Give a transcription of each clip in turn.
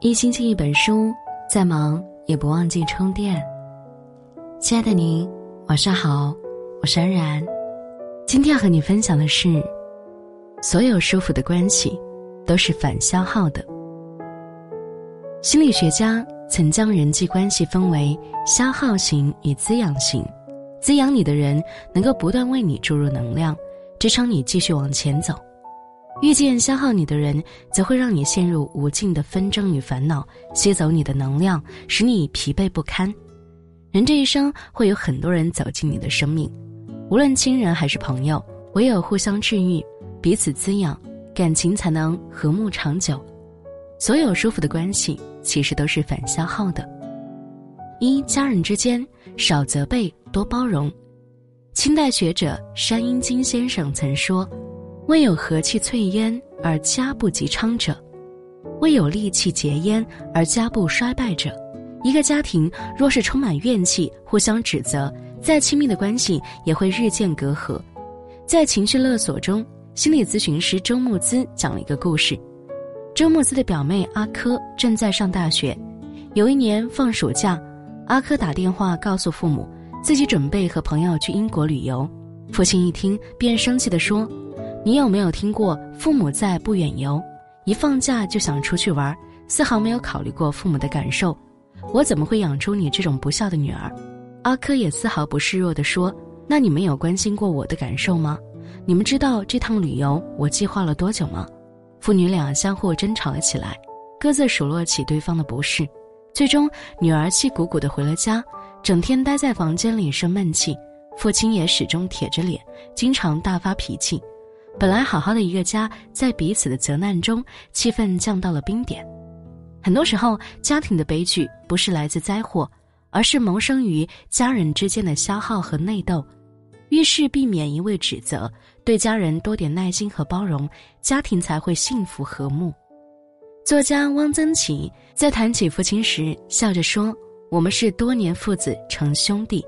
一星期一本书，再忙也不忘记充电。亲爱的您，晚上好，我是安然。今天要和你分享的是，所有舒服的关系都是反消耗的。心理学家曾将人际关系分为消耗型与滋养型。滋养你的人能够不断为你注入能量，支撑你继续往前走。遇见消耗你的人，则会让你陷入无尽的纷争与烦恼，吸走你的能量，使你疲惫不堪。人这一生会有很多人走进你的生命，无论亲人还是朋友，唯有互相治愈，彼此滋养，感情才能和睦长久。所有舒服的关系，其实都是反消耗的。一家人之间，少责备，多包容。清代学者山阴金先生曾说。未有和气萃焉而家不及昌者，未有戾气结焉而家不衰败者。一个家庭若是充满怨气，互相指责，再亲密的关系也会日渐隔阂。在情绪勒索中，心理咨询师周木姿讲了一个故事：周木姿的表妹阿珂正在上大学，有一年放暑假，阿珂打电话告诉父母，自己准备和朋友去英国旅游。父亲一听，便生气地说。你有没有听过父母在不远游，一放假就想出去玩，丝毫没有考虑过父母的感受？我怎么会养出你这种不孝的女儿？阿珂也丝毫不示弱地说：“那你们有关心过我的感受吗？你们知道这趟旅游我计划了多久吗？”父女俩相互争吵了起来，各自数落起对方的不是。最终，女儿气鼓鼓地回了家，整天待在房间里生闷气。父亲也始终铁着脸，经常大发脾气。本来好好的一个家，在彼此的责难中，气氛降到了冰点。很多时候，家庭的悲剧不是来自灾祸，而是萌生于家人之间的消耗和内斗。遇事避免一味指责，对家人多点耐心和包容，家庭才会幸福和睦。作家汪曾祺在谈起父亲时，笑着说：“我们是多年父子成兄弟。”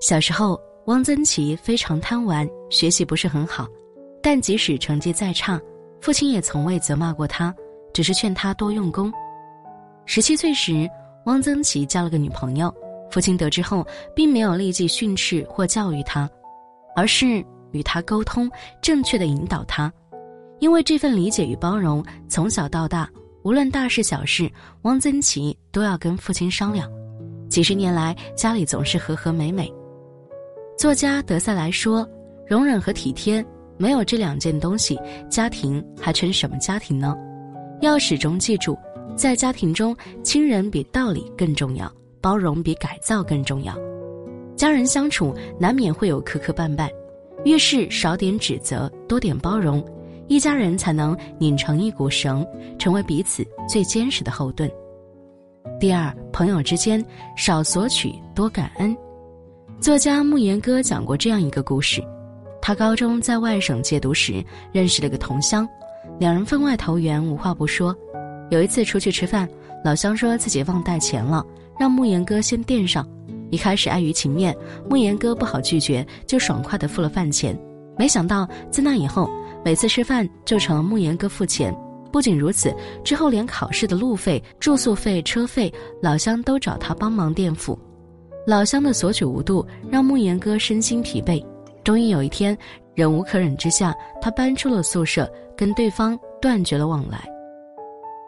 小时候，汪曾祺非常贪玩，学习不是很好。但即使成绩再差，父亲也从未责骂过他，只是劝他多用功。十七岁时，汪曾祺交了个女朋友，父亲得知后，并没有立即训斥或教育他，而是与他沟通，正确的引导他。因为这份理解与包容，从小到大，无论大事小事，汪曾祺都要跟父亲商量。几十年来，家里总是和和美美。作家德塞莱说：“容忍和体贴。”没有这两件东西，家庭还成什么家庭呢？要始终记住，在家庭中，亲人比道理更重要，包容比改造更重要。家人相处难免会有磕磕绊绊，遇事少点指责，多点包容，一家人才能拧成一股绳，成为彼此最坚实的后盾。第二，朋友之间少索取，多感恩。作家慕言哥讲过这样一个故事。他高中在外省借读时认识了个同乡，两人分外投缘，无话不说。有一次出去吃饭，老乡说自己忘带钱了，让慕言哥先垫上。一开始碍于情面，慕言哥不好拒绝，就爽快地付了饭钱。没想到自那以后，每次吃饭就成了慕言哥付钱。不仅如此，之后连考试的路费、住宿费、车费，老乡都找他帮忙垫付。老乡的索取无度，让慕言哥身心疲惫。终于有一天，忍无可忍之下，他搬出了宿舍，跟对方断绝了往来。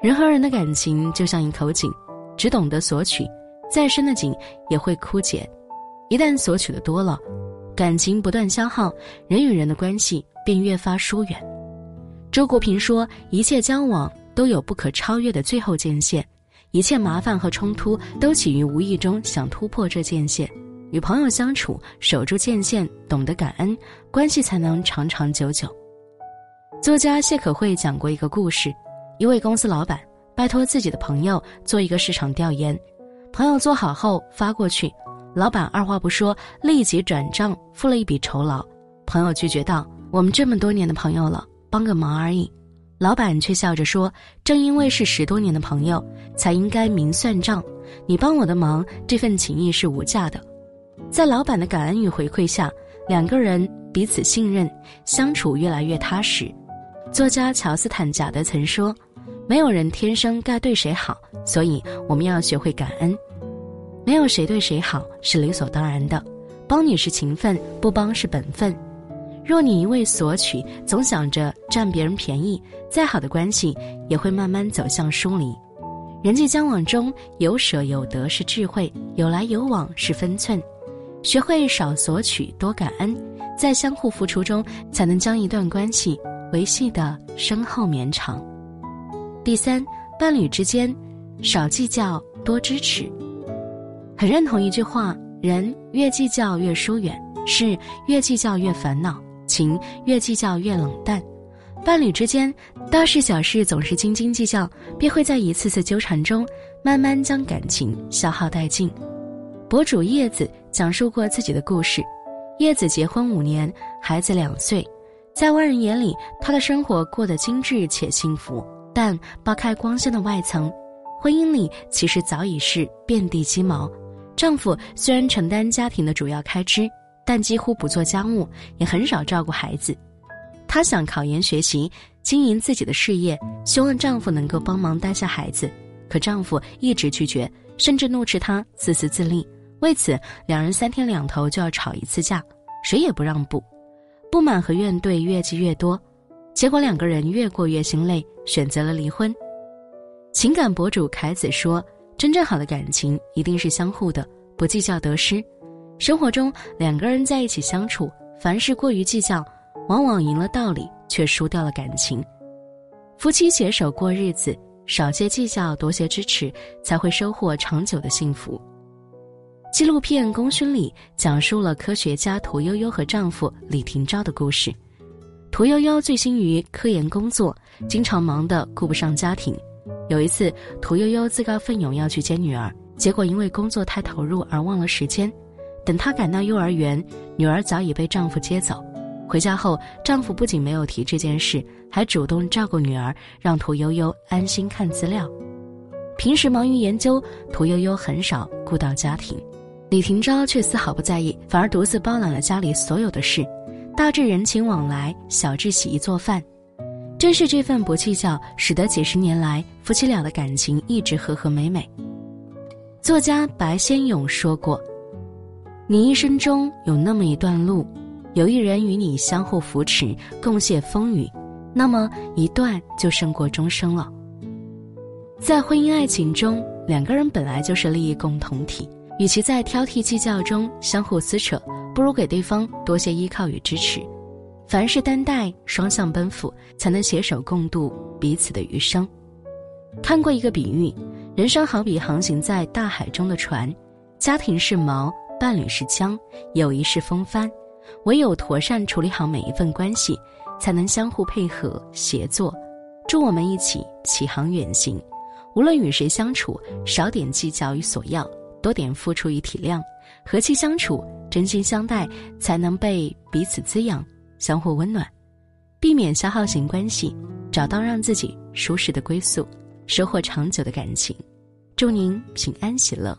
人和人的感情就像一口井，只懂得索取，再深的井也会枯竭。一旦索取的多了，感情不断消耗，人与人的关系便越发疏远。周国平说：“一切交往都有不可超越的最后界限，一切麻烦和冲突都起于无意中想突破这界限。”与朋友相处，守住界限，懂得感恩，关系才能长长久久。作家谢可慧讲过一个故事：一位公司老板拜托自己的朋友做一个市场调研，朋友做好后发过去，老板二话不说，立即转账付了一笔酬劳。朋友拒绝道：“我们这么多年的朋友了，帮个忙而已。”老板却笑着说：“正因为是十多年的朋友，才应该明算账。你帮我的忙，这份情谊是无价的。”在老板的感恩与回馈下，两个人彼此信任，相处越来越踏实。作家乔斯坦·贾德曾说：“没有人天生该对谁好，所以我们要学会感恩。没有谁对谁好是理所当然的，帮你是情分，不帮是本分。若你一味索取，总想着占别人便宜，再好的关系也会慢慢走向疏离。人际交往中有舍有得是智慧，有来有往是分寸。学会少索取，多感恩，在相互付出中，才能将一段关系维系的深厚绵长。第三，伴侣之间少计较，多支持。很认同一句话：人越计较越疏远，事越计较越烦恼，情越计较越冷淡。伴侣之间大事小事总是斤斤计较，便会在一次次纠缠中，慢慢将感情消耗殆尽。博主叶子讲述过自己的故事。叶子结婚五年，孩子两岁，在外人眼里，她的生活过得精致且幸福。但剥开光鲜的外层，婚姻里其实早已是遍地鸡毛。丈夫虽然承担家庭的主要开支，但几乎不做家务，也很少照顾孩子。她想考研学习，经营自己的事业，希望丈夫能够帮忙带下孩子，可丈夫一直拒绝，甚至怒斥她自私自利。为此，两人三天两头就要吵一次架，谁也不让步，不满和怨怼越积越多，结果两个人越过越心累，选择了离婚。情感博主凯子说：“真正好的感情一定是相互的，不计较得失。生活中两个人在一起相处，凡事过于计较，往往赢了道理，却输掉了感情。夫妻携手过日子，少些计较，多些支持，才会收获长久的幸福。”纪录片《功勋》里讲述了科学家屠呦呦和丈夫李廷钊的故事。屠呦呦醉心于科研工作，经常忙得顾不上家庭。有一次，屠呦呦自告奋勇要去接女儿，结果因为工作太投入而忘了时间。等她赶到幼儿园，女儿早已被丈夫接走。回家后，丈夫不仅没有提这件事，还主动照顾女儿，让屠呦呦安心看资料。平时忙于研究，屠呦呦很少顾到家庭。李廷钊却丝毫不在意，反而独自包揽了家里所有的事，大至人情往来，小至洗衣做饭。正是这份不计较，使得几十年来夫妻俩的感情一直和和美美。作家白先勇说过：“你一生中有那么一段路，有一人与你相互扶持，共谢风雨，那么一段就胜过终生了。”在婚姻爱情中，两个人本来就是利益共同体。与其在挑剔计较中相互撕扯，不如给对方多些依靠与支持。凡事担待，双向奔赴，才能携手共度彼此的余生。看过一个比喻，人生好比航行在大海中的船，家庭是锚，伴侣是桨，友谊是风帆。唯有妥善处理好每一份关系，才能相互配合协作。祝我们一起启航远行，无论与谁相处，少点计较与索要。多点付出与体谅，和气相处，真心相待，才能被彼此滋养，相互温暖，避免消耗型关系，找到让自己舒适的归宿，收获长久的感情。祝您平安喜乐。